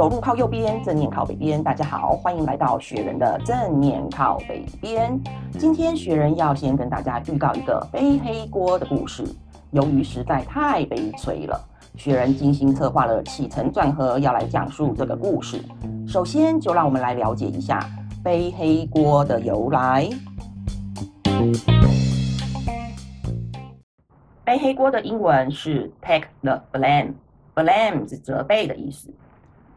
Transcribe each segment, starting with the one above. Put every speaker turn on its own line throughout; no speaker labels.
走路靠右边，正念靠北边。大家好，欢迎来到雪人的正念靠北边。今天雪人要先跟大家预告一个背黑锅的故事。由于实在太悲催了，雪人精心策划了起承转合，要来讲述这个故事。首先，就让我们来了解一下背黑锅的由来。背黑锅的英文是 take the blame，blame 是责备的意思。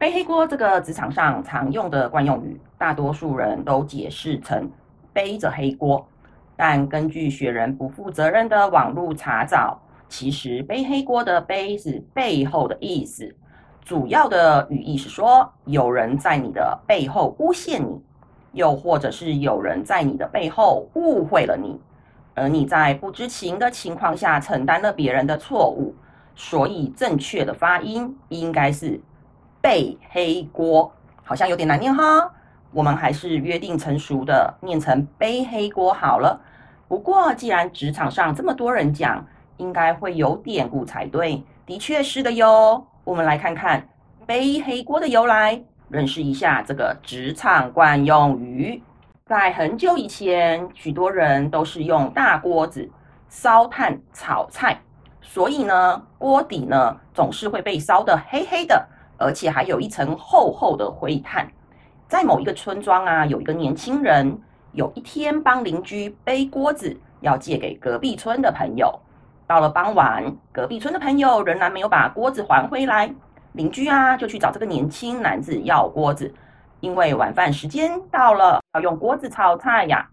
背黑锅这个职场上常用的惯用语，大多数人都解释成背着黑锅。但根据雪人不负责任的网络查找，其实背黑锅的背是背后的意思，主要的语义是说有人在你的背后诬陷你，又或者是有人在你的背后误会了你，而你在不知情的情况下承担了别人的错误，所以正确的发音应该是。背黑锅好像有点难念哈，我们还是约定成熟的念成背黑锅好了。不过既然职场上这么多人讲，应该会有典故才对。的确是的哟，我们来看看背黑锅的由来，认识一下这个职场惯用语。在很久以前，许多人都是用大锅子烧炭炒菜，所以呢，锅底呢总是会被烧得黑黑的。而且还有一层厚厚的灰炭。在某一个村庄啊，有一个年轻人，有一天帮邻居背锅子，要借给隔壁村的朋友。到了傍晚，隔壁村的朋友仍然没有把锅子还回来，邻居啊就去找这个年轻男子要锅子，因为晚饭时间到了，要用锅子炒菜呀。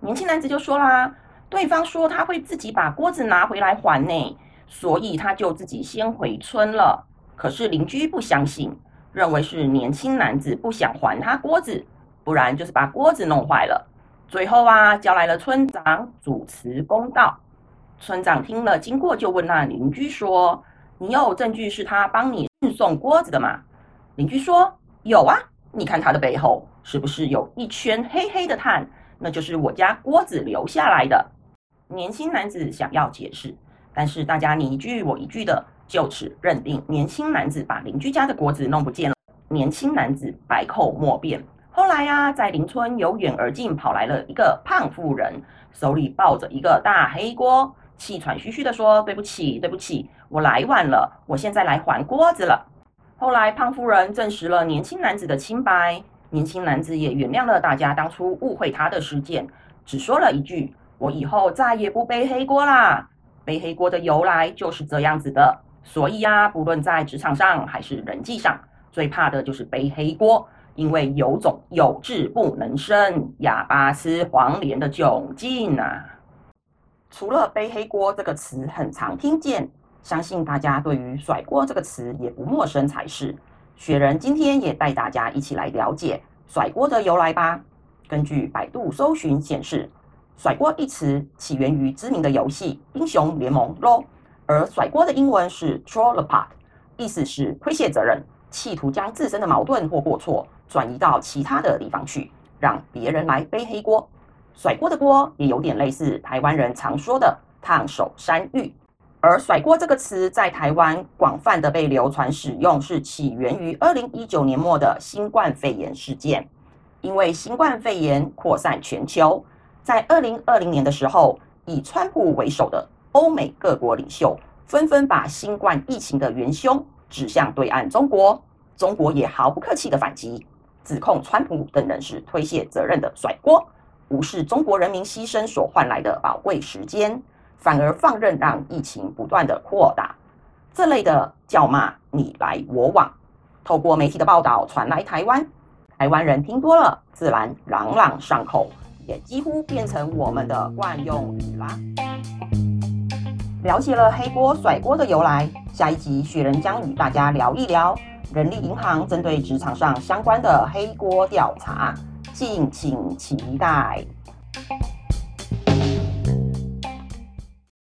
年轻男子就说啦，对方说他会自己把锅子拿回来还呢，所以他就自己先回村了。可是邻居不相信，认为是年轻男子不想还他锅子，不然就是把锅子弄坏了。最后啊，叫来了村长主持公道。村长听了经过，就问那邻居说：“你有证据是他帮你运送锅子的吗？”邻居说：“有啊，你看他的背后是不是有一圈黑黑的炭？那就是我家锅子留下来的。”年轻男子想要解释，但是大家你一句我一句的。就此认定年轻男子把邻居家的锅子弄不见了。年轻男子百口莫辩。后来呀，在邻村由远而近跑来了一个胖妇人，手里抱着一个大黑锅，气喘吁吁地说：“对不起，对不起，我来晚了，我现在来还锅子了。”后来胖妇人证实了年轻男子的清白，年轻男子也原谅了大家当初误会他的事件，只说了一句：“我以后再也不背黑锅啦。”背黑锅的由来就是这样子的。所以呀，不论在职场上还是人际上，最怕的就是背黑锅，因为有种有志不能伸，哑巴吃黄连的窘境啊。除了背黑锅这个词很常听见，相信大家对于甩锅这个词也不陌生才是。雪人今天也带大家一起来了解甩锅的由来吧。根据百度搜寻显示，甩锅一词起源于知名的游戏《英雄联盟》咯。而甩锅的英文是 throw the pot，意思是推卸责任，企图将自身的矛盾或过错转移到其他的地方去，让别人来背黑锅。甩锅的锅也有点类似台湾人常说的烫手山芋。而甩锅这个词在台湾广泛的被流传使用，是起源于二零一九年末的新冠肺炎事件。因为新冠肺炎扩散全球，在二零二零年的时候，以川普为首的欧美各国领袖纷纷把新冠疫情的元凶指向对岸中国，中国也毫不客气的反击，指控川普等人是推卸责任的甩锅，无视中国人民牺牲所换来的宝贵时间，反而放任让疫情不断的扩大。这类的叫骂你来我往，透过媒体的报道传来台湾，台湾人听多了，自然朗朗上口，也几乎变成我们的惯用语啦。了解了黑锅甩锅的由来，下一集雪人将与大家聊一聊人力银行针对职场上相关的黑锅调查，敬请期待。